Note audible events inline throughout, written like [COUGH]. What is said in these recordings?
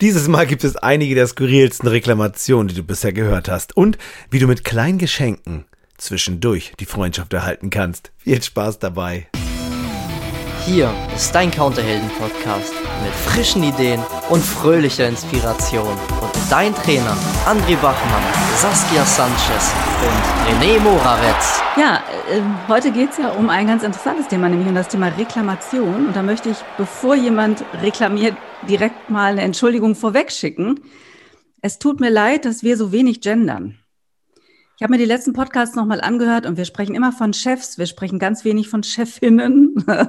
Dieses Mal gibt es einige der skurrilsten Reklamationen, die du bisher gehört hast und wie du mit kleinen Geschenken zwischendurch die Freundschaft erhalten kannst. Viel Spaß dabei. Hier ist dein Counterhelden-Podcast mit frischen Ideen und fröhlicher Inspiration. Und dein Trainer André Bachmann, Saskia Sanchez und René Moravetz. Ja, äh, heute geht es ja um ein ganz interessantes Thema, nämlich um das Thema Reklamation. Und da möchte ich, bevor jemand reklamiert, direkt mal eine Entschuldigung vorweg schicken. Es tut mir leid, dass wir so wenig gendern. Ich habe mir die letzten Podcasts nochmal angehört und wir sprechen immer von Chefs, wir sprechen ganz wenig von Chefinnen. [LAUGHS]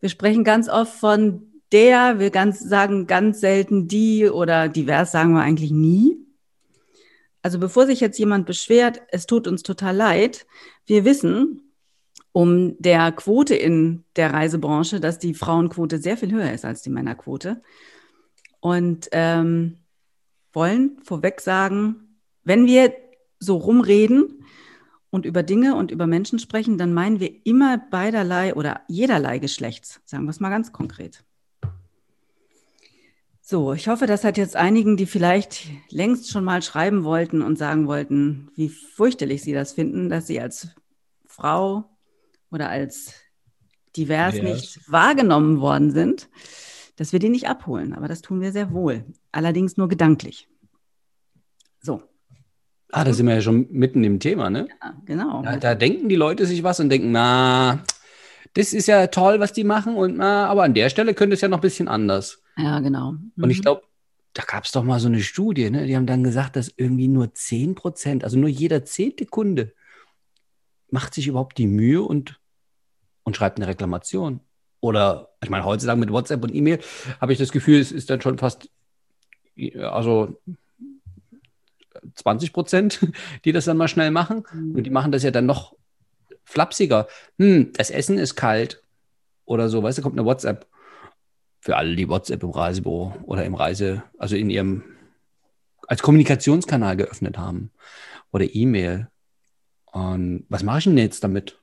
Wir sprechen ganz oft von der, wir ganz sagen ganz selten die oder divers sagen wir eigentlich nie. Also bevor sich jetzt jemand beschwert, es tut uns total leid. Wir wissen um der Quote in der Reisebranche, dass die Frauenquote sehr viel höher ist als die Männerquote. Und ähm, wollen vorweg sagen, wenn wir so rumreden und über Dinge und über Menschen sprechen, dann meinen wir immer beiderlei oder jederlei Geschlechts, sagen wir es mal ganz konkret. So, ich hoffe, das hat jetzt einigen, die vielleicht längst schon mal schreiben wollten und sagen wollten, wie fürchterlich sie das finden, dass sie als Frau oder als divers yes. nicht wahrgenommen worden sind, dass wir die nicht abholen. Aber das tun wir sehr wohl. Allerdings nur gedanklich. So, Ah, da sind wir ja schon mitten im Thema, ne? Ja, genau. Da, da, denken die Leute sich was und denken, na, das ist ja toll, was die machen, und na, aber an der Stelle könnte es ja noch ein bisschen anders. Ja, genau. Mhm. Und ich mhm. glaube, da gab es doch mal so eine Studie, ne? Die haben dann gesagt, dass irgendwie nur 10 Prozent, also nur jeder zehnte Kunde, macht sich überhaupt die Mühe und, und schreibt eine Reklamation. Oder, ich meine, heutzutage mit WhatsApp und E-Mail habe ich das Gefühl, es ist dann schon fast, also 20 Prozent, die das dann mal schnell machen. Mhm. Und die machen das ja dann noch flapsiger. Hm, das Essen ist kalt oder so, weißt du, kommt eine WhatsApp. Für alle, die WhatsApp im Reisebüro oder im Reise, also in ihrem, als Kommunikationskanal geöffnet haben. Oder E-Mail. Und was mache ich denn jetzt damit?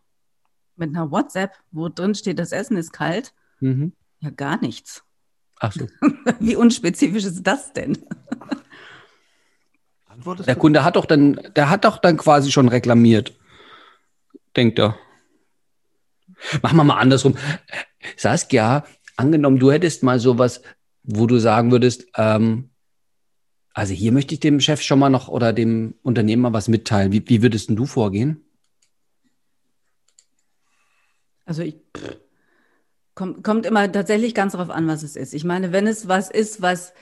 Mit einer WhatsApp, wo drin steht, das Essen ist kalt? Mhm. Ja, gar nichts. Ach so. [LAUGHS] Wie unspezifisch ist das denn? Antwortest der Kunde hat doch dann, der hat doch dann quasi schon reklamiert. Denkt er. Machen wir mal andersrum. Saskia, angenommen, du hättest mal sowas, wo du sagen würdest, ähm, also hier möchte ich dem Chef schon mal noch oder dem Unternehmer was mitteilen. Wie, wie würdest denn du vorgehen? Also ich kommt, kommt immer tatsächlich ganz darauf an, was es ist. Ich meine, wenn es was ist, was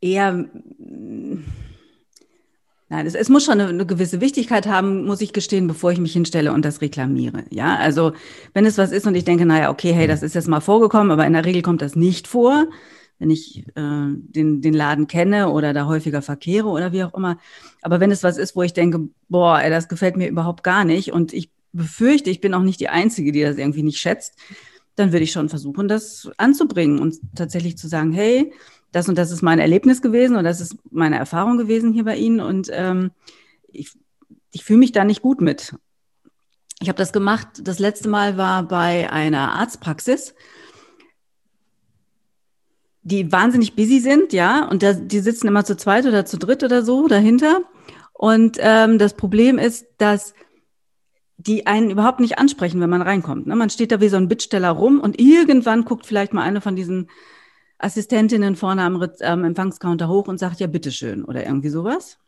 eher Nein, es, es muss schon eine, eine, gewisse Wichtigkeit haben, muss ich gestehen, bevor ich mich hinstelle und das reklamiere. Ja, also wenn es was ist und ich denke, naja, okay, hey, das ist jetzt mal vorgekommen, aber in der Regel kommt das nicht vor, wenn ich äh, den, den Laden kenne oder da häufiger verkehre oder wie auch immer. Aber wenn es was ist, wo ich denke, boah, ey, das gefällt mir überhaupt gar nicht und ich befürchte, ich bin auch nicht die Einzige, die das irgendwie nicht schätzt, dann würde ich schon versuchen, das anzubringen und tatsächlich zu sagen, hey, das und das ist mein Erlebnis gewesen und das ist meine Erfahrung gewesen hier bei Ihnen und ähm, ich, ich fühle mich da nicht gut mit. Ich habe das gemacht, das letzte Mal war bei einer Arztpraxis, die wahnsinnig busy sind, ja, und da, die sitzen immer zu zweit oder zu dritt oder so dahinter. Und ähm, das Problem ist, dass die einen überhaupt nicht ansprechen, wenn man reinkommt. Ne? Man steht da wie so ein Bittsteller rum und irgendwann guckt vielleicht mal eine von diesen Assistentinnen vorne am ähm, Empfangscounter hoch und sagt, ja, bitteschön oder irgendwie sowas.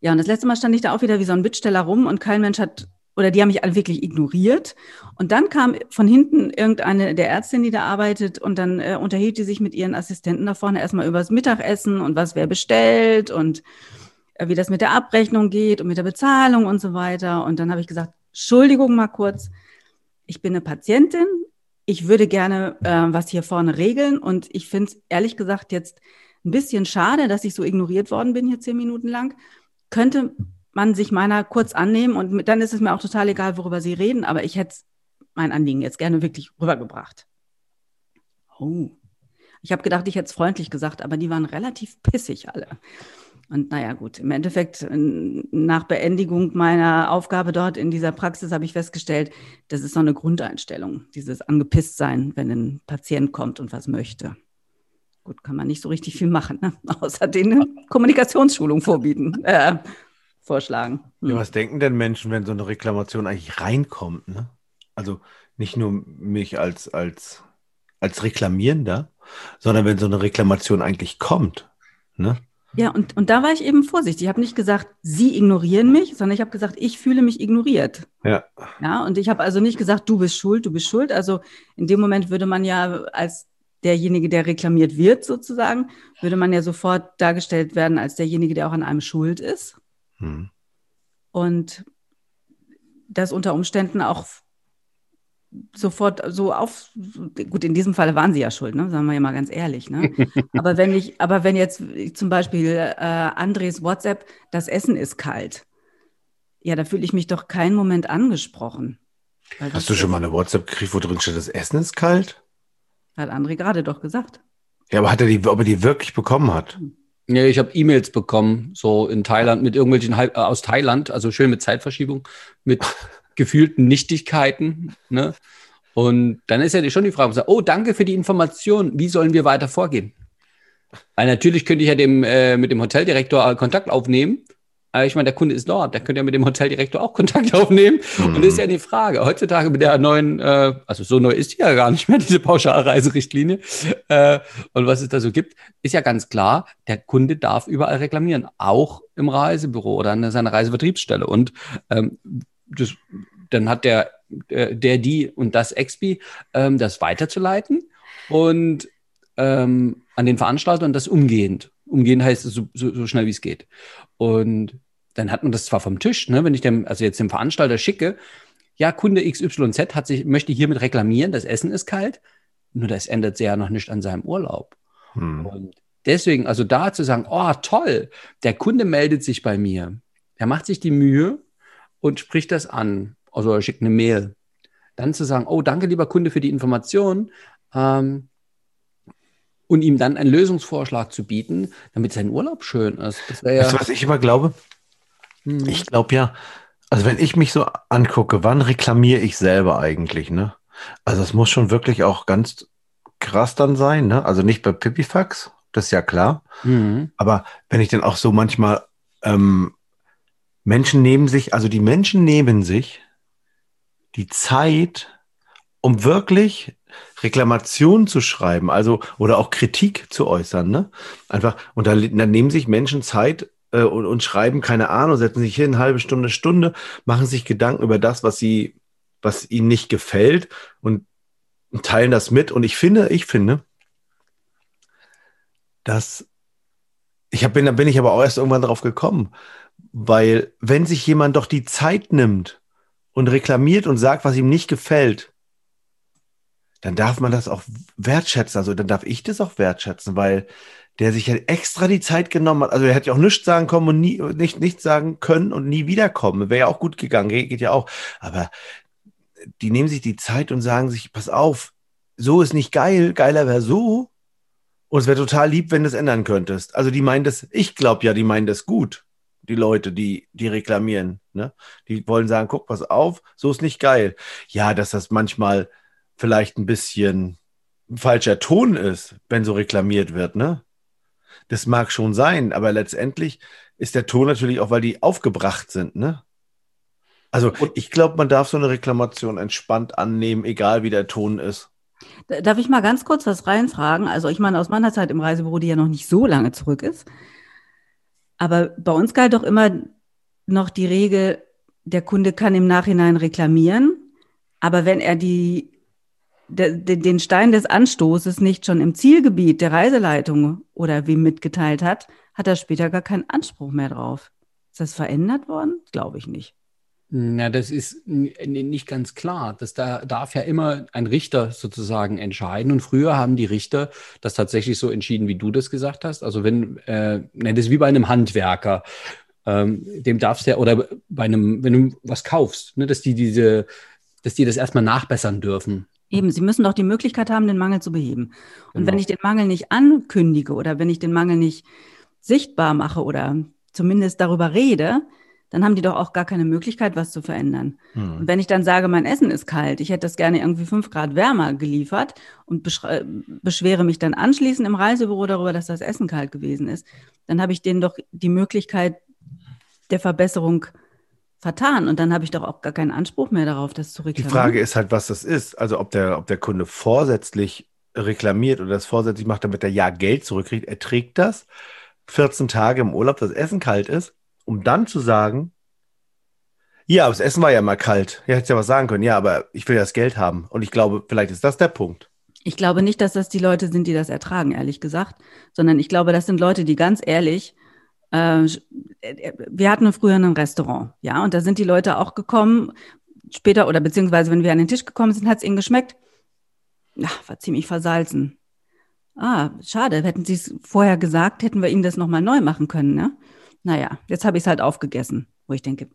Ja, und das letzte Mal stand ich da auch wieder wie so ein Bittsteller rum und kein Mensch hat, oder die haben mich alle wirklich ignoriert. Und dann kam von hinten irgendeine der Ärztin, die da arbeitet, und dann äh, unterhielt die sich mit ihren Assistenten da vorne erstmal über das Mittagessen und was wer bestellt und äh, wie das mit der Abrechnung geht und mit der Bezahlung und so weiter. Und dann habe ich gesagt, Entschuldigung mal kurz, ich bin eine Patientin, ich würde gerne äh, was hier vorne regeln und ich finde es ehrlich gesagt jetzt ein bisschen schade, dass ich so ignoriert worden bin hier zehn Minuten lang. Könnte man sich meiner kurz annehmen und mit, dann ist es mir auch total egal, worüber Sie reden, aber ich hätte mein Anliegen jetzt gerne wirklich rübergebracht. Oh. Ich habe gedacht, ich hätte es freundlich gesagt, aber die waren relativ pissig alle. Und naja, gut, im Endeffekt, nach Beendigung meiner Aufgabe dort in dieser Praxis habe ich festgestellt, das ist so eine Grundeinstellung, dieses angepisst sein, wenn ein Patient kommt und was möchte. gut, kann man nicht so richtig viel machen, ne? [LAUGHS] außer denen Kommunikationsschulung vorbieten, äh, vorschlagen. Ja, was denken denn Menschen, wenn so eine Reklamation eigentlich reinkommt? Ne? Also nicht nur mich als, als, als Reklamierender, sondern wenn so eine Reklamation eigentlich kommt. Ne? Ja, und, und da war ich eben vorsichtig. Ich habe nicht gesagt, Sie ignorieren mich, sondern ich habe gesagt, ich fühle mich ignoriert. Ja. Ja, und ich habe also nicht gesagt, du bist schuld, du bist schuld. Also in dem Moment würde man ja als derjenige, der reklamiert wird, sozusagen, würde man ja sofort dargestellt werden als derjenige, der auch an einem schuld ist. Hm. Und das unter Umständen auch sofort so auf, gut, in diesem Fall waren sie ja schuld, ne? sagen wir ja mal ganz ehrlich. Ne? aber wenn ich, aber wenn jetzt zum Beispiel äh, Andres WhatsApp, das Essen ist kalt, ja, da fühle ich mich doch keinen Moment angesprochen. Hast du schon mal eine WhatsApp gekriegt, wo drin steht, das Essen ist kalt? Hat André gerade doch gesagt. Ja, aber hat er die, ob er die wirklich bekommen hat? Nee, ich habe E-Mails bekommen, so in Thailand, mit irgendwelchen äh, aus Thailand, also schön mit Zeitverschiebung, mit [LAUGHS] gefühlten Nichtigkeiten. Ne? Und dann ist ja schon die Frage, oh, danke für die Information. Wie sollen wir weiter vorgehen? Weil natürlich könnte ich ja dem, äh, mit dem Hoteldirektor Kontakt aufnehmen. Aber ich meine, der Kunde ist dort. Der könnte ja mit dem Hoteldirektor auch Kontakt [LAUGHS] aufnehmen. Mhm. Und das ist ja die Frage. Heutzutage mit der neuen, äh, also so neu ist die ja gar nicht mehr, [LAUGHS] diese Pauschalreiserichtlinie. Äh, und was es da so gibt, ist ja ganz klar, der Kunde darf überall reklamieren. Auch im Reisebüro oder an seiner Reisevertriebsstelle. Und ähm, das, dann hat der, der, der, die und das Expi ähm, das weiterzuleiten und ähm, an den Veranstalter und das umgehend. Umgehend heißt es so, so, so schnell wie es geht. Und dann hat man das zwar vom Tisch, ne, wenn ich dem, also jetzt dem Veranstalter schicke, ja, Kunde XYZ hat sich, möchte hiermit reklamieren, das Essen ist kalt, nur das ändert sich ja noch nicht an seinem Urlaub. Hm. Und deswegen, also da zu sagen, oh, toll, der Kunde meldet sich bei mir, er macht sich die Mühe, und spricht das an. Also schickt eine Mail. Dann zu sagen, oh, danke, lieber Kunde, für die Information. Ähm, und ihm dann einen Lösungsvorschlag zu bieten, damit sein Urlaub schön ist. Das ja weißt du, was ich immer glaube? Hm. Ich glaube ja, also wenn ich mich so angucke, wann reklamiere ich selber eigentlich, ne? Also es muss schon wirklich auch ganz krass dann sein, ne? Also nicht bei Pipifax, das ist ja klar. Mhm. Aber wenn ich dann auch so manchmal ähm, Menschen nehmen sich, also die Menschen nehmen sich die Zeit, um wirklich Reklamationen zu schreiben, also oder auch Kritik zu äußern, ne? Einfach, und dann, dann nehmen sich Menschen Zeit äh, und, und schreiben, keine Ahnung, setzen sich hin, eine halbe Stunde, Stunde, machen sich Gedanken über das, was sie, was ihnen nicht gefällt und, und teilen das mit. Und ich finde, ich finde, dass ich hab, bin, da bin ich aber auch erst irgendwann drauf gekommen, weil wenn sich jemand doch die Zeit nimmt und reklamiert und sagt, was ihm nicht gefällt, dann darf man das auch wertschätzen. Also dann darf ich das auch wertschätzen, weil der sich ja extra die Zeit genommen hat. Also er hätte ja auch nichts sagen kommen und nie, nicht, nichts sagen können und nie wiederkommen. Wäre ja auch gut gegangen, geht, geht ja auch. Aber die nehmen sich die Zeit und sagen sich, pass auf, so ist nicht geil, geiler wäre so. Und es wäre total lieb, wenn du es ändern könntest. Also die meinen das, ich glaube ja, die meinen das gut die Leute, die, die reklamieren. Ne? Die wollen sagen, guck, pass auf, so ist nicht geil. Ja, dass das manchmal vielleicht ein bisschen falscher Ton ist, wenn so reklamiert wird, ne? Das mag schon sein, aber letztendlich ist der Ton natürlich auch, weil die aufgebracht sind, ne? Also ich glaube, man darf so eine Reklamation entspannt annehmen, egal wie der Ton ist. Darf ich mal ganz kurz was reinfragen? Also ich meine, aus meiner Zeit im Reisebüro, die ja noch nicht so lange zurück ist, aber bei uns galt doch immer noch die Regel, der Kunde kann im Nachhinein reklamieren, aber wenn er die, de, de, den Stein des Anstoßes nicht schon im Zielgebiet der Reiseleitung oder wem mitgeteilt hat, hat er später gar keinen Anspruch mehr drauf. Ist das verändert worden? Glaube ich nicht. Na, das ist nicht ganz klar. Das da darf ja immer ein Richter sozusagen entscheiden. Und früher haben die Richter das tatsächlich so entschieden, wie du das gesagt hast. Also wenn, äh, das ist wie bei einem Handwerker. Ähm, dem darfst du ja, oder bei einem, wenn du was kaufst, ne, dass die diese, dass die das erstmal nachbessern dürfen. Eben, sie müssen doch die Möglichkeit haben, den Mangel zu beheben. Und genau. wenn ich den Mangel nicht ankündige oder wenn ich den Mangel nicht sichtbar mache oder zumindest darüber rede, dann haben die doch auch gar keine Möglichkeit, was zu verändern. Hm. Und wenn ich dann sage, mein Essen ist kalt, ich hätte das gerne irgendwie fünf Grad wärmer geliefert und beschre- beschwere mich dann anschließend im Reisebüro darüber, dass das Essen kalt gewesen ist, dann habe ich denen doch die Möglichkeit der Verbesserung vertan. Und dann habe ich doch auch gar keinen Anspruch mehr darauf, das zu Die reklamieren. Frage ist halt, was das ist. Also ob der, ob der Kunde vorsätzlich reklamiert oder das vorsätzlich macht, damit er ja Geld zurückkriegt. Er trägt das 14 Tage im Urlaub, das Essen kalt ist, um dann zu sagen, ja, aber das Essen war ja mal kalt. Ja, hätte ja was sagen können. Ja, aber ich will das Geld haben. Und ich glaube, vielleicht ist das der Punkt. Ich glaube nicht, dass das die Leute sind, die das ertragen, ehrlich gesagt, sondern ich glaube, das sind Leute, die ganz ehrlich, äh, wir hatten früher ein Restaurant, ja, und da sind die Leute auch gekommen, später oder beziehungsweise, wenn wir an den Tisch gekommen sind, hat es ihnen geschmeckt. Ja, war ziemlich versalzen. Ah, schade, hätten sie es vorher gesagt, hätten wir ihnen das nochmal neu machen können, ne? Naja, jetzt habe ich es halt aufgegessen, wo ich denke,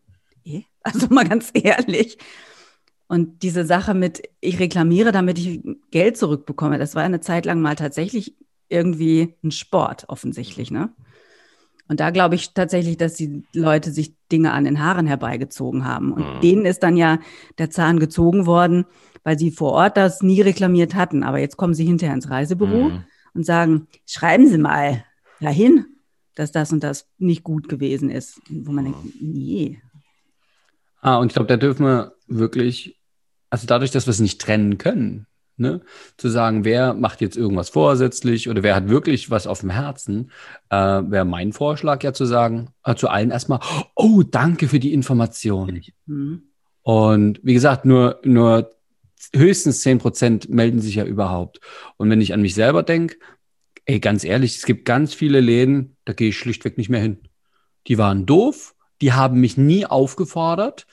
eh? [LAUGHS] also mal ganz ehrlich. Und diese Sache mit, ich reklamiere, damit ich Geld zurückbekomme, das war eine Zeit lang mal tatsächlich irgendwie ein Sport, offensichtlich, ne? Und da glaube ich tatsächlich, dass die Leute sich Dinge an den Haaren herbeigezogen haben. Und Mhm. denen ist dann ja der Zahn gezogen worden, weil sie vor Ort das nie reklamiert hatten. Aber jetzt kommen sie hinterher ins Reisebüro Mhm. und sagen, schreiben Sie mal dahin, dass das und das nicht gut gewesen ist. Wo man denkt, nee. Ah, und ich glaube, da dürfen wir wirklich, also dadurch, dass wir es nicht trennen können, ne, zu sagen, wer macht jetzt irgendwas vorsätzlich oder wer hat wirklich was auf dem Herzen, äh, wäre mein Vorschlag ja zu sagen, äh, zu allen erstmal, oh, danke für die Information. Hm. Und wie gesagt, nur, nur höchstens 10 Prozent melden sich ja überhaupt. Und wenn ich an mich selber denke, ey, ganz ehrlich, es gibt ganz viele Läden, da gehe ich schlichtweg nicht mehr hin. Die waren doof, die haben mich nie aufgefordert.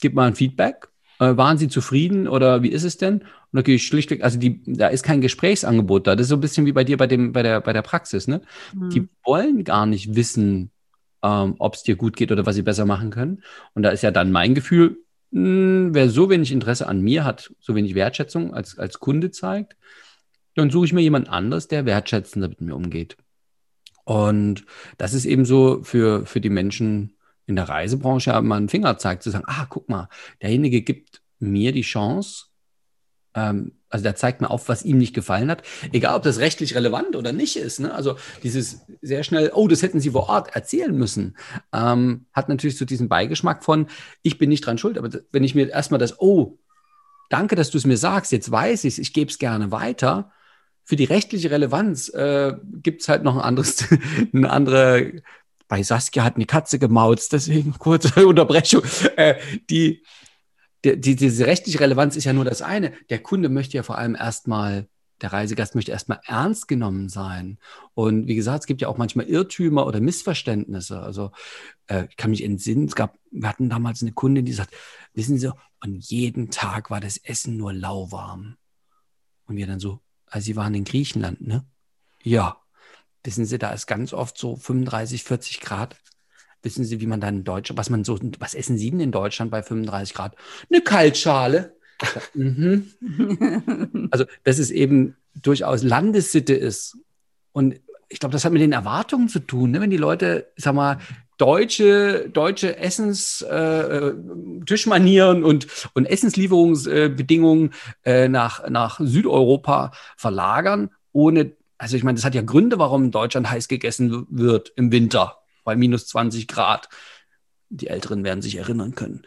Gib mal ein Feedback. Äh, waren sie zufrieden oder wie ist es denn? Und da gehe ich schlichtweg, also die, da ist kein Gesprächsangebot da. Das ist so ein bisschen wie bei dir bei dem, bei der, bei der Praxis, ne? Hm. Die wollen gar nicht wissen, ähm, ob es dir gut geht oder was sie besser machen können. Und da ist ja dann mein Gefühl, mh, wer so wenig Interesse an mir hat, so wenig Wertschätzung als, als Kunde zeigt, dann suche ich mir jemand anderes, der wertschätzender mit mir umgeht. Und das ist eben so für, für die Menschen in der Reisebranche mal einen Finger zeigt, zu sagen, ah, guck mal, derjenige gibt mir die Chance, ähm, also der zeigt mir auf, was ihm nicht gefallen hat, egal ob das rechtlich relevant oder nicht ist. Ne? Also dieses sehr schnell, oh, das hätten Sie vor Ort erzählen müssen, ähm, hat natürlich so diesen Beigeschmack von, ich bin nicht dran schuld, aber wenn ich mir erstmal das, oh, danke, dass du es mir sagst, jetzt weiß ich es, ich gebe es gerne weiter. Für die rechtliche Relevanz äh, gibt es halt noch ein anderes, [LAUGHS] eine andere, bei Saskia hat eine Katze gemauzt, deswegen [LAUGHS] kurze Unterbrechung. Äh, die, die, die, diese rechtliche Relevanz ist ja nur das eine. Der Kunde möchte ja vor allem erstmal, der Reisegast möchte erstmal ernst genommen sein. Und wie gesagt, es gibt ja auch manchmal Irrtümer oder Missverständnisse. Also äh, ich kann mich entsinnen, es gab, wir hatten damals eine Kundin, die sagt, wissen Sie, und jeden Tag war das Essen nur lauwarm. Und wir dann so, also Sie waren in Griechenland, ne? Ja. Wissen Sie, da ist ganz oft so 35, 40 Grad. Wissen Sie, wie man dann in Deutschland, was man so, was essen Sie denn in Deutschland bei 35 Grad? Eine Kaltschale. [LAUGHS] mhm. Also, dass es eben durchaus Landessitte ist. Und ich glaube, das hat mit den Erwartungen zu tun, ne? wenn die Leute, sag mal, deutsche, deutsche Essens, äh, Tischmanieren und, und Essenslieferungsbedingungen äh, nach, nach Südeuropa verlagern, ohne, also ich meine, das hat ja Gründe, warum in Deutschland heiß gegessen wird im Winter bei minus 20 Grad. Die Älteren werden sich erinnern können.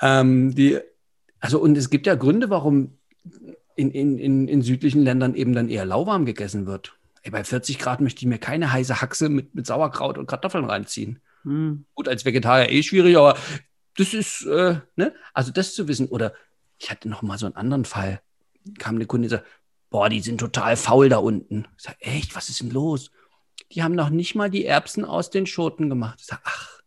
Ähm, die, also, und es gibt ja Gründe, warum in, in, in, in südlichen Ländern eben dann eher lauwarm gegessen wird. Ey, bei 40 Grad möchte ich mir keine heiße Haxe mit, mit Sauerkraut und Kartoffeln reinziehen. Hm. Gut, als Vegetarier eh schwierig, aber das ist, äh, ne? Also das zu wissen. Oder ich hatte noch mal so einen anderen Fall. Kam eine Kunde und sagt, boah, die sind total faul da unten. Ich sag, echt, was ist denn los? Die haben noch nicht mal die Erbsen aus den Schoten gemacht. Ich sag, ach,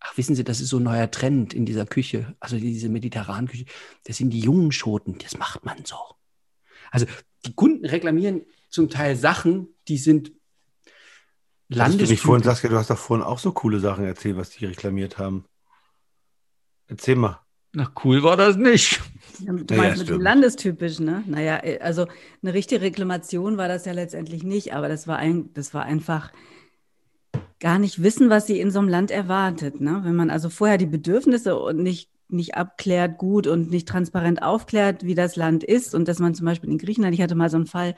ach, wissen Sie, das ist so ein neuer Trend in dieser Küche, also diese mediterranen Küche. Das sind die jungen Schoten, das macht man so. Also die Kunden reklamieren zum Teil Sachen, die sind Hast du nicht vorhin. Saskia, du hast doch vorhin auch so coole Sachen erzählt, was die reklamiert haben. Erzähl mal. Na, cool war das nicht. Du Ja, meinst ja, mit dem. Landestypisch, ne? Naja, äh, also eine richtige Reklamation war das ja letztendlich nicht, aber das war ein, das war einfach, gar nicht wissen, was sie in so einem Land erwartet. Ne? Wenn man also vorher die Bedürfnisse und nicht, nicht abklärt gut und nicht transparent aufklärt, wie das Land ist und dass man zum Beispiel in Griechenland, ich hatte mal so einen Fall,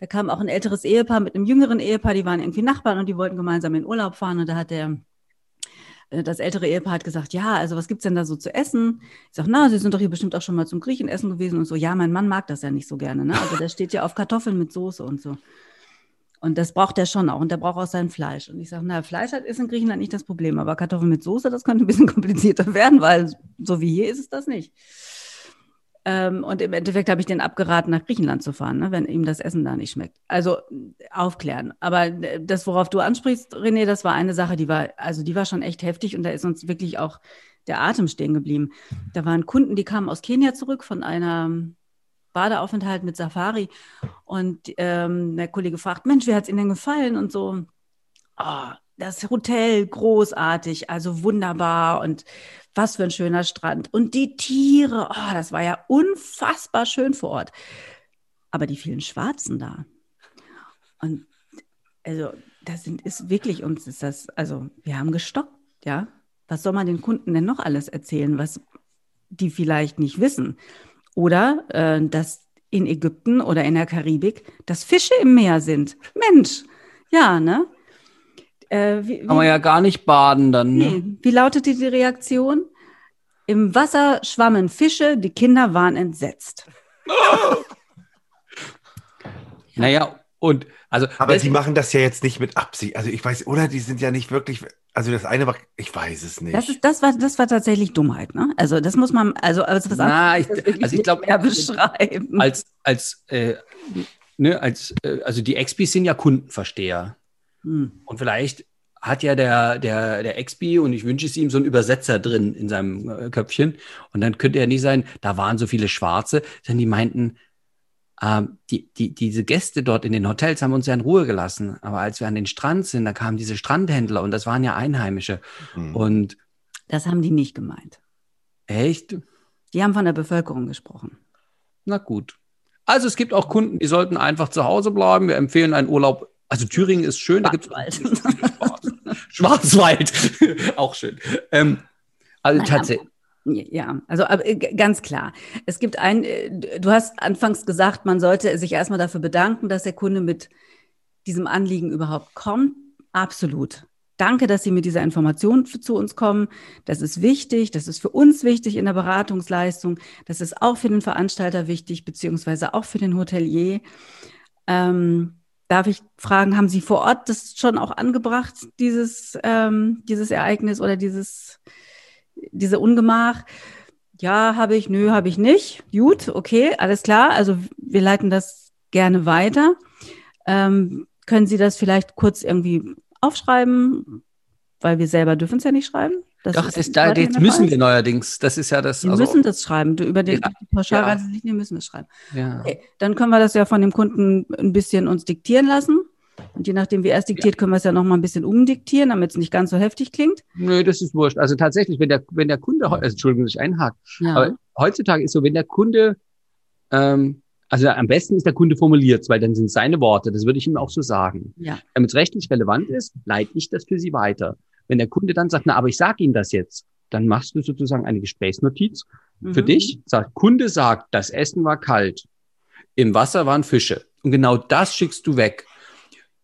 da kam auch ein älteres Ehepaar mit einem jüngeren Ehepaar, die waren irgendwie Nachbarn und die wollten gemeinsam in Urlaub fahren und da hat der äh, das ältere Ehepaar hat gesagt, ja, also was gibt's denn da so zu essen? Ich sage, na, Sie sind doch hier bestimmt auch schon mal zum Griechenessen gewesen und so. Ja, mein Mann mag das ja nicht so gerne. Ne? Also der steht ja auf Kartoffeln mit Soße und so. Und das braucht er schon auch. Und der braucht auch sein Fleisch. Und ich sage, na, Fleisch hat, ist in Griechenland nicht das Problem, aber Kartoffeln mit Soße, das könnte ein bisschen [LAUGHS] komplizierter werden, weil so wie hier ist es das nicht. Ähm, und im Endeffekt habe ich den abgeraten, nach Griechenland zu fahren, ne, wenn ihm das Essen da nicht schmeckt. Also aufklären. Aber äh, das, worauf du ansprichst, René, das war eine Sache, die war, also die war schon echt heftig und da ist uns wirklich auch der Atem stehen geblieben. Da waren Kunden, die kamen aus Kenia zurück von einer Badeaufenthalt mit Safari und ähm, der Kollege fragt, Mensch, wie hat es Ihnen denn gefallen? Und so, oh, das Hotel großartig, also wunderbar und was für ein schöner Strand. Und die Tiere, oh, das war ja unfassbar schön vor Ort. Aber die vielen Schwarzen da. Und also, das sind, ist wirklich uns ist das, also wir haben gestockt, ja. Was soll man den Kunden denn noch alles erzählen, was die vielleicht nicht wissen? Oder äh, dass in Ägypten oder in der Karibik, dass Fische im Meer sind. Mensch, ja, ne? Äh, wie, Kann man ja gar nicht baden dann. Ne? Nee. Wie lautete die Reaktion? Im Wasser schwammen Fische, die Kinder waren entsetzt. [LAUGHS] naja, und also. Aber sie machen das ja jetzt nicht mit Absicht. Also ich weiß, oder die sind ja nicht wirklich. Also das eine war, ich weiß es nicht. Das, ist, das, war, das war tatsächlich Dummheit, ne? Also das muss man, also, also was Na, ich, also ich glaube, beschreiben. Als, als, äh, ne, als, äh, also die XPs sind ja Kundenversteher. Hm. Und vielleicht hat ja der, der, der Expi und ich wünsche es ihm so einen Übersetzer drin in seinem äh, Köpfchen. Und dann könnte er nicht sein, da waren so viele Schwarze, denn die meinten, ähm, die, die, diese Gäste dort in den Hotels haben uns ja in Ruhe gelassen. Aber als wir an den Strand sind, da kamen diese Strandhändler und das waren ja Einheimische. Mhm. Und das haben die nicht gemeint. Echt? Die haben von der Bevölkerung gesprochen. Na gut. Also es gibt auch Kunden, die sollten einfach zu Hause bleiben. Wir empfehlen einen Urlaub also Thüringen ist schön, da gibt es [LAUGHS] Schwarzwald, auch schön. Ähm, also tatsächlich. Ja, also äh, ganz klar. Es gibt ein, äh, du hast anfangs gesagt, man sollte sich erstmal dafür bedanken, dass der Kunde mit diesem Anliegen überhaupt kommt. Absolut. Danke, dass Sie mit dieser Information zu uns kommen. Das ist wichtig. Das ist für uns wichtig in der Beratungsleistung. Das ist auch für den Veranstalter wichtig, beziehungsweise auch für den Hotelier. Ähm, Darf ich fragen, haben Sie vor Ort das schon auch angebracht, dieses, ähm, dieses Ereignis oder dieses, diese Ungemach? Ja, habe ich, nö, habe ich nicht. Gut, okay, alles klar. Also wir leiten das gerne weiter. Ähm, können Sie das vielleicht kurz irgendwie aufschreiben? Weil wir selber dürfen es ja nicht schreiben. Das Doch, das da, jetzt müssen wir neuerdings. Das ist ja das. Wir also, müssen das schreiben. Du, über den, ja, die Pauschalreise ja. nicht, wir müssen das schreiben. Ja. Okay, dann können wir das ja von dem Kunden ein bisschen uns diktieren lassen. Und je nachdem, wie er es diktiert, ja. können wir es ja noch mal ein bisschen umdiktieren, damit es nicht ganz so heftig klingt. Nö, das ist wurscht. Also tatsächlich, wenn der, wenn der Kunde, also, Entschuldigung, dass ich einhakt, ja. aber heutzutage ist so, wenn der Kunde, ähm, also am besten ist der Kunde formuliert, weil dann sind seine Worte, das würde ich ihm auch so sagen. Ja. Damit es rechtlich relevant ist, leite ich das für Sie weiter. Wenn der Kunde dann sagt, na, aber ich sage Ihnen das jetzt, dann machst du sozusagen eine Gesprächsnotiz mhm. für dich. Sagt, Kunde sagt, das Essen war kalt. Im Wasser waren Fische. Und genau das schickst du weg.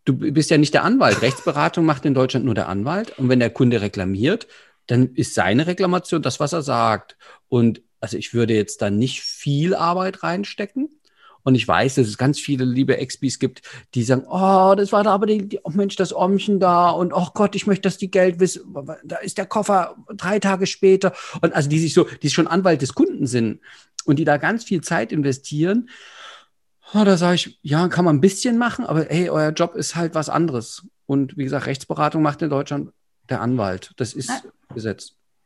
Du bist ja nicht der Anwalt. Rechtsberatung macht in Deutschland nur der Anwalt. Und wenn der Kunde reklamiert, dann ist seine Reklamation das, was er sagt. Und also ich würde jetzt da nicht viel Arbeit reinstecken. Und ich weiß, dass es ganz viele liebe Expis gibt, die sagen, oh, das war da aber die, die oh Mensch, das Omchen da und oh Gott, ich möchte, dass die Geld wissen, da ist der Koffer drei Tage später. Und also die sich so, die schon Anwalt des Kunden sind und die da ganz viel Zeit investieren. Oh, da sage ich, ja, kann man ein bisschen machen, aber hey, euer Job ist halt was anderes. Und wie gesagt, Rechtsberatung macht in Deutschland der Anwalt. Das ist ja.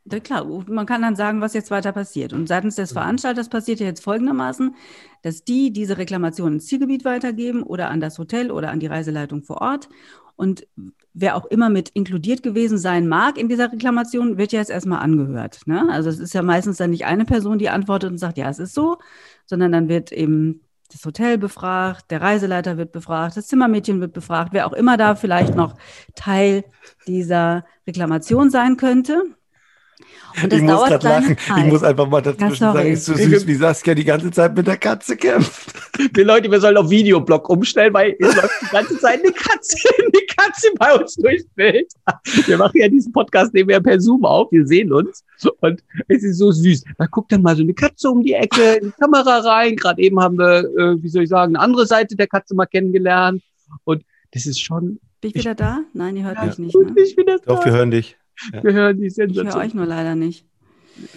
Ja, klar, man kann dann sagen, was jetzt weiter passiert. Und seitens des mhm. Veranstalters passiert ja jetzt folgendermaßen, dass die diese Reklamation ins Zielgebiet weitergeben oder an das Hotel oder an die Reiseleitung vor Ort. Und wer auch immer mit inkludiert gewesen sein mag in dieser Reklamation, wird ja jetzt erstmal angehört. Ne? Also es ist ja meistens dann nicht eine Person, die antwortet und sagt, ja, es ist so, sondern dann wird eben das Hotel befragt, der Reiseleiter wird befragt, das Zimmermädchen wird befragt, wer auch immer da vielleicht noch Teil dieser Reklamation sein könnte. Und das ich muss gerade lachen. Zeit. Ich muss einfach mal dazwischen ja, sagen, ist so süß, wie Saskia die ganze Zeit mit der Katze kämpft. [LAUGHS] Wir Leute, wir sollen auf Videoblog umstellen, weil es läuft die ganze Zeit eine Katze, [LAUGHS] eine Katze bei uns durchs Bild. Wir machen ja diesen Podcast, nehmen wir per Zoom auf, wir sehen uns und es ist so süß. Da guckt dann mal so eine Katze um die Ecke in die Kamera rein. Gerade eben haben wir, äh, wie soll ich sagen, eine andere Seite der Katze mal kennengelernt und das ist schon. Bin ich wieder da? Nein, ihr hört ja. mich nicht. Ne? Ich wieder da. Doch, wir hören dich. Ja. Wir hören die Sensation. Ich höre euch nur leider nicht.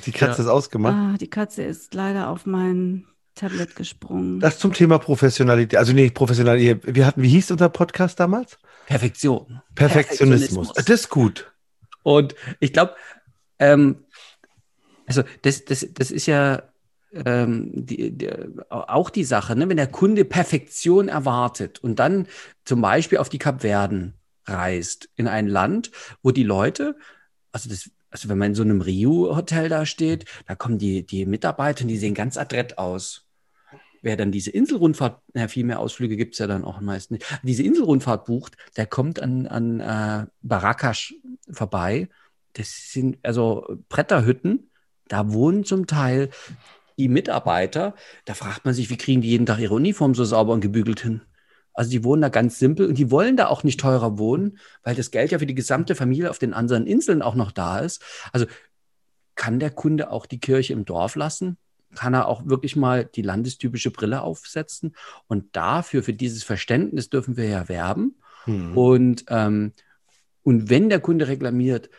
Die Katze ja. ist ausgemacht. Ah, die Katze ist leider auf mein Tablet gesprungen. Das zum Thema Professionalität. Also nicht Professionalität. Wir hatten, wie hieß unser Podcast damals? Perfektion. Perfektionismus. Perfektionismus. Das ist gut. Und ich glaube, ähm, also das, das, das ist ja ähm, die, die, auch die Sache, ne? wenn der Kunde Perfektion erwartet und dann zum Beispiel auf die Kapverden reist, in ein Land, wo die Leute, also das, also wenn man in so einem Rio-Hotel da steht, da kommen die, die Mitarbeiter, die sehen ganz adrett aus. Wer dann diese Inselrundfahrt, na, viel mehr Ausflüge gibt es ja dann auch meist nicht, diese Inselrundfahrt bucht, der kommt an, an äh, Barakash vorbei. Das sind also Bretterhütten, da wohnen zum Teil die Mitarbeiter. Da fragt man sich, wie kriegen die jeden Tag ihre Uniform so sauber und gebügelt hin? Also die wohnen da ganz simpel und die wollen da auch nicht teurer wohnen, weil das Geld ja für die gesamte Familie auf den anderen Inseln auch noch da ist. Also kann der Kunde auch die Kirche im Dorf lassen? Kann er auch wirklich mal die landestypische Brille aufsetzen? Und dafür, für dieses Verständnis dürfen wir ja werben. Hm. Und, ähm, und wenn der Kunde reklamiert,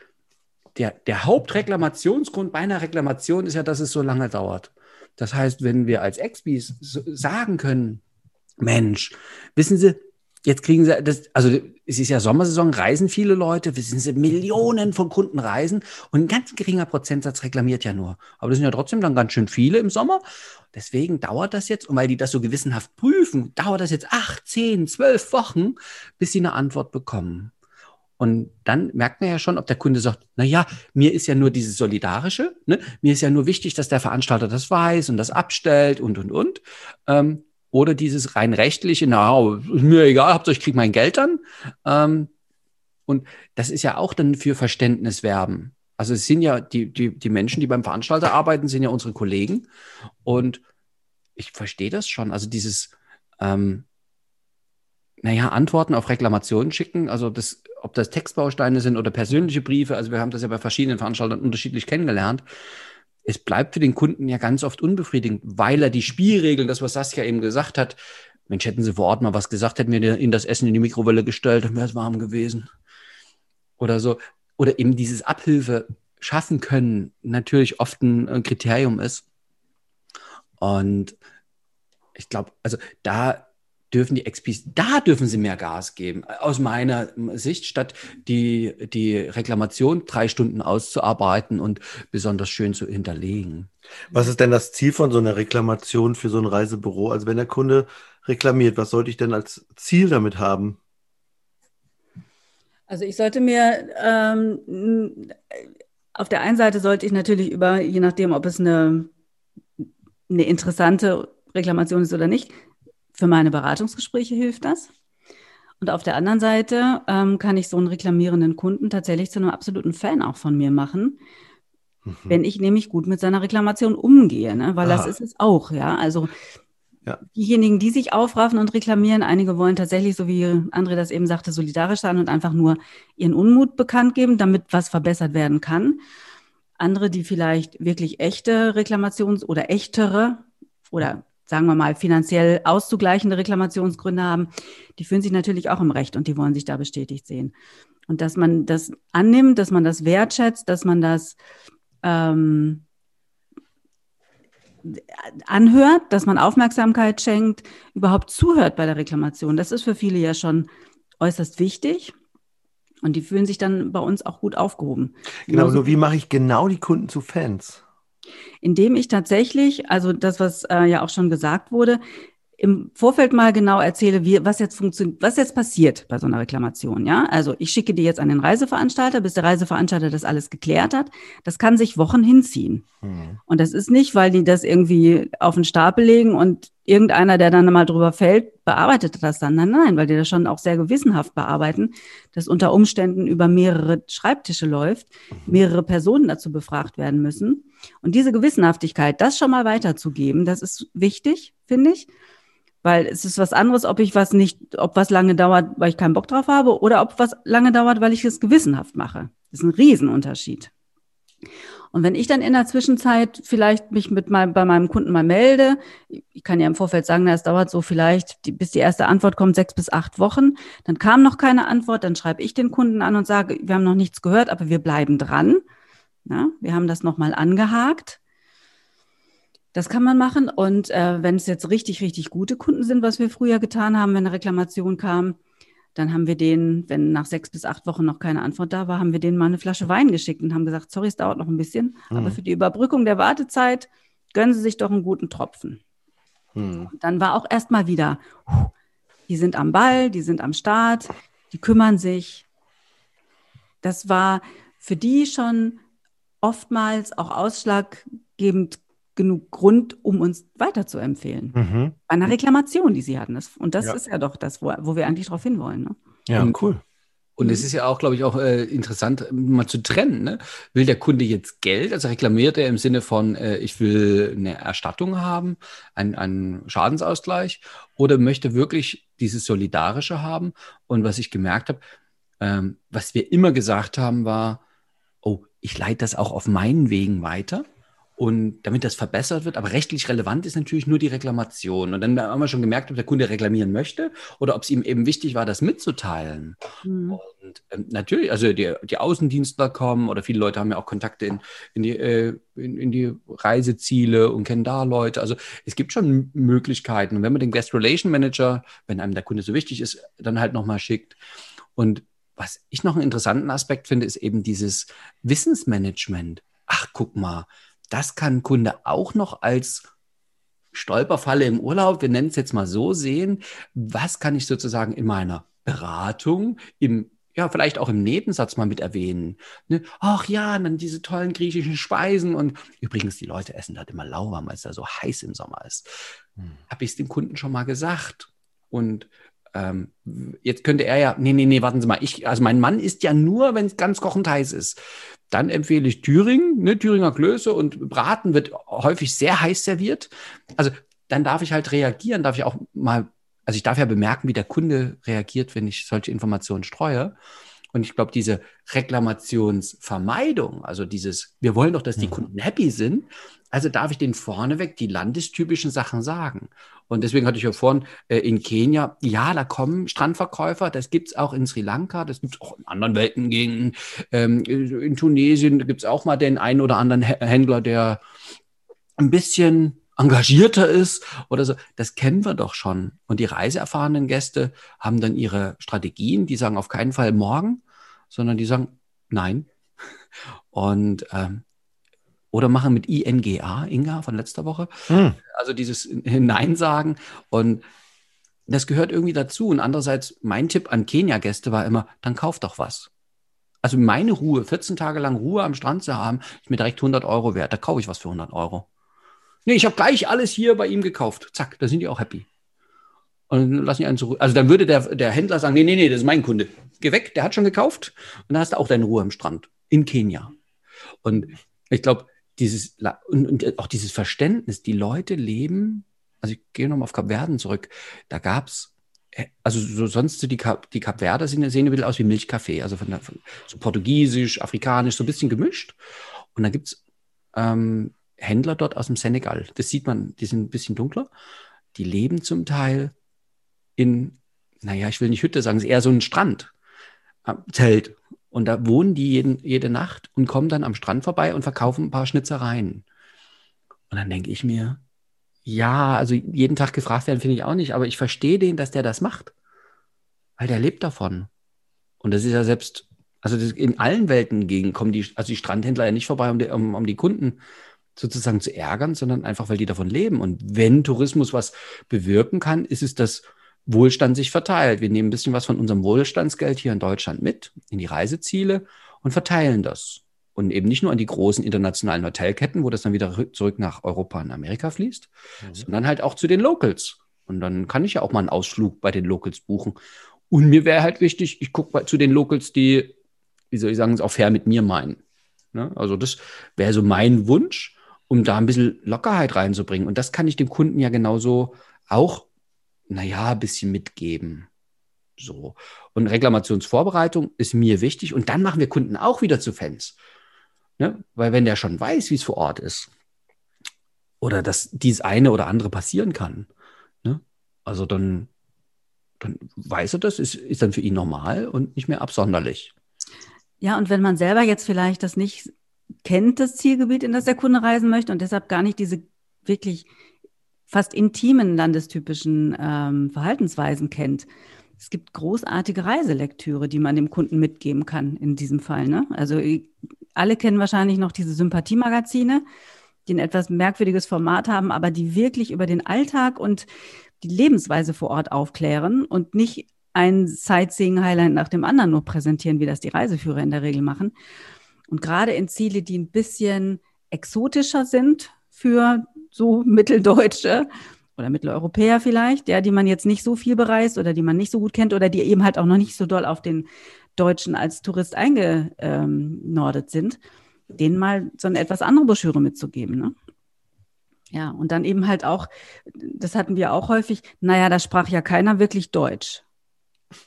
der, der Hauptreklamationsgrund bei einer Reklamation ist ja, dass es so lange dauert. Das heißt, wenn wir als Expis sagen können, Mensch, wissen Sie, jetzt kriegen Sie das, also es ist ja Sommersaison, reisen viele Leute, wissen Sie, Millionen von Kunden reisen und ein ganz geringer Prozentsatz reklamiert ja nur. Aber das sind ja trotzdem dann ganz schön viele im Sommer. Deswegen dauert das jetzt, und weil die das so gewissenhaft prüfen, dauert das jetzt acht, zehn, zwölf Wochen, bis sie eine Antwort bekommen. Und dann merkt man ja schon, ob der Kunde sagt, na ja, mir ist ja nur dieses Solidarische, ne? mir ist ja nur wichtig, dass der Veranstalter das weiß und das abstellt und, und, und. Ähm, oder dieses rein rechtliche, na, ist mir egal, Hauptsache ich kriege mein Geld dann. Ähm, und das ist ja auch dann für Verständnis werben. Also es sind ja die, die, die Menschen, die beim Veranstalter arbeiten, sind ja unsere Kollegen. Und ich verstehe das schon. Also dieses, ähm, naja, Antworten auf Reklamationen schicken, also das, ob das Textbausteine sind oder persönliche Briefe, also wir haben das ja bei verschiedenen Veranstaltern unterschiedlich kennengelernt es bleibt für den Kunden ja ganz oft unbefriedigend, weil er die Spielregeln, das, was Saskia eben gesagt hat, Mensch, hätten sie vor Ort mal was gesagt, hätten wir ihnen das Essen in die Mikrowelle gestellt, dann wäre es warm gewesen. Oder so. Oder eben dieses Abhilfe schaffen können, natürlich oft ein Kriterium ist. Und ich glaube, also da dürfen die XPs, da dürfen sie mehr Gas geben, aus meiner Sicht, statt die, die Reklamation drei Stunden auszuarbeiten und besonders schön zu hinterlegen. Was ist denn das Ziel von so einer Reklamation für so ein Reisebüro? Also wenn der Kunde reklamiert, was sollte ich denn als Ziel damit haben? Also ich sollte mir ähm, auf der einen Seite sollte ich natürlich über, je nachdem, ob es eine, eine interessante Reklamation ist oder nicht, für meine Beratungsgespräche hilft das. Und auf der anderen Seite ähm, kann ich so einen reklamierenden Kunden tatsächlich zu einem absoluten Fan auch von mir machen, mhm. wenn ich nämlich gut mit seiner Reklamation umgehe, ne? weil Aha. das ist es auch, ja. Also ja. diejenigen, die sich aufraffen und reklamieren, einige wollen tatsächlich, so wie André das eben sagte, solidarisch sein und einfach nur ihren Unmut bekannt geben, damit was verbessert werden kann. Andere, die vielleicht wirklich echte Reklamations- oder echtere oder sagen wir mal, finanziell auszugleichende Reklamationsgründe haben, die fühlen sich natürlich auch im Recht und die wollen sich da bestätigt sehen. Und dass man das annimmt, dass man das wertschätzt, dass man das ähm, anhört, dass man Aufmerksamkeit schenkt, überhaupt zuhört bei der Reklamation. Das ist für viele ja schon äußerst wichtig. Und die fühlen sich dann bei uns auch gut aufgehoben. Genau, nur wie mache ich genau die Kunden zu Fans? Indem ich tatsächlich, also das, was äh, ja auch schon gesagt wurde, im Vorfeld mal genau erzähle, wie, was jetzt funktioniert, was jetzt passiert bei so einer Reklamation, ja? Also ich schicke die jetzt an den Reiseveranstalter, bis der Reiseveranstalter das alles geklärt hat. Das kann sich Wochen hinziehen. Mhm. Und das ist nicht, weil die das irgendwie auf den Stapel legen und irgendeiner, der dann mal drüber fällt, bearbeitet das dann. Nein, nein, weil die das schon auch sehr gewissenhaft bearbeiten, dass unter Umständen über mehrere Schreibtische läuft, mehrere Personen dazu befragt werden müssen. Und diese Gewissenhaftigkeit, das schon mal weiterzugeben, das ist wichtig, finde ich. Weil es ist was anderes, ob ich was nicht, ob was lange dauert, weil ich keinen Bock drauf habe, oder ob was lange dauert, weil ich es gewissenhaft mache. Das ist ein Riesenunterschied. Und wenn ich dann in der Zwischenzeit vielleicht mich mit meinem, bei meinem Kunden mal melde, ich kann ja im Vorfeld sagen, es dauert so vielleicht, die, bis die erste Antwort kommt, sechs bis acht Wochen, dann kam noch keine Antwort, dann schreibe ich den Kunden an und sage, wir haben noch nichts gehört, aber wir bleiben dran. Na, wir haben das nochmal angehakt. Das kann man machen. Und äh, wenn es jetzt richtig, richtig gute Kunden sind, was wir früher getan haben, wenn eine Reklamation kam, dann haben wir denen, wenn nach sechs bis acht Wochen noch keine Antwort da war, haben wir denen mal eine Flasche Wein geschickt und haben gesagt, sorry, es dauert noch ein bisschen, mhm. aber für die Überbrückung der Wartezeit gönnen Sie sich doch einen guten Tropfen. Mhm. dann war auch erstmal wieder, die sind am Ball, die sind am Start, die kümmern sich. Das war für die schon oftmals auch ausschlaggebend genug Grund, um uns weiterzuempfehlen. Mhm. Bei einer Reklamation, die sie hatten. und das ja. ist ja doch das, wo, wo wir eigentlich darauf hinwollen. Ne? Ja, und, cool. Und es mhm. ist ja auch, glaube ich, auch äh, interessant, mal zu trennen. Ne? Will der Kunde jetzt Geld, also reklamiert er im Sinne von, äh, ich will eine Erstattung haben, einen Schadensausgleich, oder möchte wirklich dieses Solidarische haben? Und was ich gemerkt habe, ähm, was wir immer gesagt haben, war, oh, ich leite das auch auf meinen Wegen weiter. Und damit das verbessert wird, aber rechtlich relevant ist natürlich nur die Reklamation. Und dann haben wir schon gemerkt, ob der Kunde reklamieren möchte oder ob es ihm eben wichtig war, das mitzuteilen. Mhm. Und ähm, natürlich, also die, die, Außendienstler kommen oder viele Leute haben ja auch Kontakte in, in, die, äh, in, in, die Reiseziele und kennen da Leute. Also es gibt schon Möglichkeiten. Und wenn man den Guest Relation Manager, wenn einem der Kunde so wichtig ist, dann halt nochmal schickt. Und was ich noch einen interessanten Aspekt finde, ist eben dieses Wissensmanagement. Ach, guck mal, das kann ein Kunde auch noch als Stolperfalle im Urlaub, wir nennen es jetzt mal so, sehen. Was kann ich sozusagen in meiner Beratung, im ja, vielleicht auch im Nebensatz mal mit erwähnen. Ne? Ach ja, dann diese tollen griechischen Speisen und übrigens, die Leute essen dort immer lauwarm, weil es da so heiß im Sommer ist. Hm. Habe ich es dem Kunden schon mal gesagt. Und ähm, jetzt könnte er ja, nee, nee, nee, warten Sie mal, ich, also mein Mann isst ja nur, wenn es ganz kochend heiß ist. Dann empfehle ich Thüringen, ne, Thüringer Klöße und Braten wird häufig sehr heiß serviert. Also dann darf ich halt reagieren, darf ich auch mal, also ich darf ja bemerken, wie der Kunde reagiert, wenn ich solche Informationen streue. Und ich glaube, diese Reklamationsvermeidung, also dieses, wir wollen doch, dass die Kunden happy sind, also darf ich denen vorneweg die landestypischen Sachen sagen. Und deswegen hatte ich ja vorhin äh, in Kenia, ja, da kommen Strandverkäufer, das gibt es auch in Sri Lanka, das gibt es auch in anderen Weltengegenden. Ähm, in Tunesien gibt es auch mal den einen oder anderen Händler, der ein bisschen engagierter ist oder so. Das kennen wir doch schon. Und die reiseerfahrenen Gäste haben dann ihre Strategien, die sagen auf keinen Fall morgen, sondern die sagen nein. Und ähm, oder machen mit INGA, Inga von letzter Woche. Hm. Also dieses Hineinsagen. Und das gehört irgendwie dazu. Und andererseits, mein Tipp an Kenia-Gäste war immer, dann kauft doch was. Also meine Ruhe, 14 Tage lang Ruhe am Strand zu haben, ist mir direkt 100 Euro wert. Da kaufe ich was für 100 Euro. Nee, ich habe gleich alles hier bei ihm gekauft. Zack, da sind die auch happy. Und dann lassen die einen zurück. Also dann würde der, der Händler sagen, nee, nee, nee, das ist mein Kunde. Geh weg, der hat schon gekauft. Und dann hast du auch deine Ruhe am Strand. In Kenia. Und ich glaube, dieses und, und, auch dieses Verständnis, die Leute leben, also ich gehe nochmal auf Kapverden zurück, da gab es, äh, also so sonst so die, Kap, die Kapverder sehen, sehen ein bisschen aus wie Milchkaffee, also von der, von, so portugiesisch, afrikanisch, so ein bisschen gemischt. Und da gibt es ähm, Händler dort aus dem Senegal, das sieht man, die sind ein bisschen dunkler, die leben zum Teil in, naja, ich will nicht Hütte sagen, es ist eher so ein Strand, Zelt und da wohnen die jeden, jede Nacht und kommen dann am Strand vorbei und verkaufen ein paar Schnitzereien. Und dann denke ich mir, ja, also jeden Tag gefragt werden finde ich auch nicht, aber ich verstehe den, dass der das macht. Weil der lebt davon. Und das ist ja selbst, also in allen Welten gegen kommen die, also die Strandhändler ja nicht vorbei, um die, um, um die Kunden sozusagen zu ärgern, sondern einfach, weil die davon leben. Und wenn Tourismus was bewirken kann, ist es das Wohlstand sich verteilt. Wir nehmen ein bisschen was von unserem Wohlstandsgeld hier in Deutschland mit in die Reiseziele und verteilen das. Und eben nicht nur an die großen internationalen Hotelketten, wo das dann wieder zurück nach Europa und Amerika fließt, mhm. sondern halt auch zu den Locals. Und dann kann ich ja auch mal einen Ausflug bei den Locals buchen. Und mir wäre halt wichtig, ich gucke zu den Locals, die, wie soll ich sagen, es auch fair mit mir meinen. Ne? Also das wäre so mein Wunsch, um da ein bisschen Lockerheit reinzubringen. Und das kann ich dem Kunden ja genauso auch, naja, ein bisschen mitgeben. So. Und Reklamationsvorbereitung ist mir wichtig. Und dann machen wir Kunden auch wieder zu Fans. Ne? Weil wenn der schon weiß, wie es vor Ort ist, oder dass dies eine oder andere passieren kann, ne? also dann, dann weiß er das, ist, ist dann für ihn normal und nicht mehr absonderlich. Ja, und wenn man selber jetzt vielleicht das nicht kennt, das Zielgebiet, in das der Kunde reisen möchte und deshalb gar nicht diese wirklich fast intimen landestypischen ähm, Verhaltensweisen kennt. Es gibt großartige Reiselektüre, die man dem Kunden mitgeben kann in diesem Fall. Ne? Also alle kennen wahrscheinlich noch diese Sympathiemagazine, die ein etwas merkwürdiges Format haben, aber die wirklich über den Alltag und die Lebensweise vor Ort aufklären und nicht ein Sightseeing-Highlight nach dem anderen nur präsentieren, wie das die Reiseführer in der Regel machen. Und gerade in Ziele, die ein bisschen exotischer sind für so Mitteldeutsche oder Mitteleuropäer vielleicht, ja, die man jetzt nicht so viel bereist oder die man nicht so gut kennt oder die eben halt auch noch nicht so doll auf den Deutschen als Tourist eingenordet sind, denen mal so eine etwas andere Broschüre mitzugeben. Ne? Ja, und dann eben halt auch, das hatten wir auch häufig, naja, da sprach ja keiner wirklich Deutsch.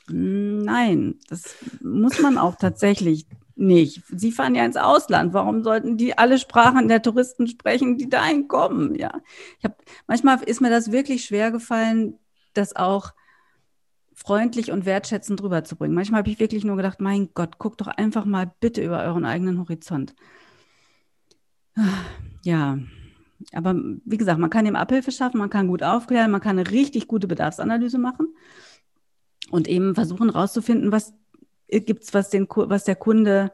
Nein, das muss man auch tatsächlich nicht. Sie fahren ja ins Ausland. Warum sollten die alle Sprachen der Touristen sprechen, die dahin kommen? Ja, ich habe manchmal ist mir das wirklich schwer gefallen, das auch freundlich und wertschätzend rüberzubringen. Manchmal habe ich wirklich nur gedacht, mein Gott, guckt doch einfach mal bitte über euren eigenen Horizont. Ja, aber wie gesagt, man kann dem Abhilfe schaffen, man kann gut aufklären, man kann eine richtig gute Bedarfsanalyse machen und eben versuchen herauszufinden, was gibt es, was, was der Kunde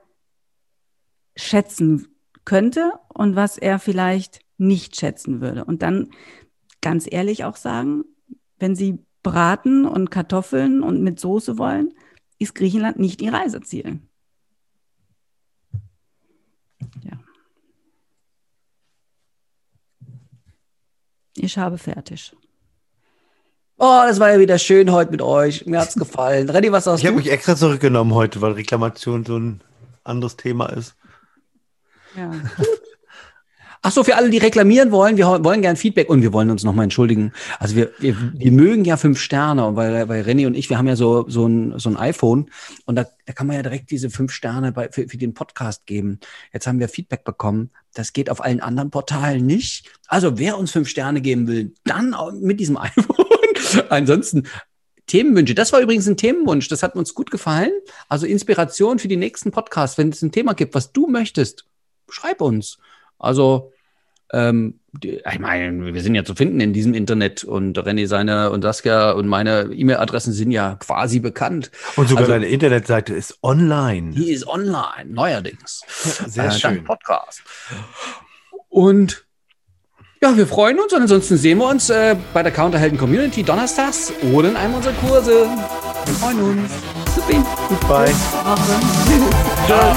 schätzen könnte und was er vielleicht nicht schätzen würde. Und dann ganz ehrlich auch sagen, wenn Sie Braten und Kartoffeln und mit Soße wollen, ist Griechenland nicht Ihr Reiseziel. Ja. Ich habe fertig. Oh, das war ja wieder schön heute mit euch. Mir hat's gefallen. Renny, was sagst ich du? Ich habe mich extra zurückgenommen heute, weil Reklamation so ein anderes Thema ist. Ja. Ach so, für alle, die reklamieren wollen, wir wollen gern Feedback und wir wollen uns nochmal entschuldigen. Also wir, wir, wir mögen ja fünf Sterne, weil, weil René und ich, wir haben ja so, so, ein, so ein iPhone und da, da kann man ja direkt diese fünf Sterne bei, für, für den Podcast geben. Jetzt haben wir Feedback bekommen. Das geht auf allen anderen Portalen nicht. Also wer uns fünf Sterne geben will, dann mit diesem [LAUGHS] iPhone. [LAUGHS] Ansonsten Themenwünsche. Das war übrigens ein Themenwunsch. Das hat uns gut gefallen. Also Inspiration für die nächsten Podcasts. Wenn es ein Thema gibt, was du möchtest, schreib uns. Also ähm, die, ich meine, wir sind ja zu finden in diesem Internet und René seine und Saskia und meine E-Mail-Adressen sind ja quasi bekannt. Und sogar also, deine Internetseite ist online. Die ist online, neuerdings. Ja, sehr äh, schön. Podcast. Und ja, wir freuen uns und ansonsten sehen wir uns äh, bei der Counterhelden Community donnerstags oder in einem unserer Kurse. Wir freuen uns. Super. Goodbye. [LAUGHS] Ciao.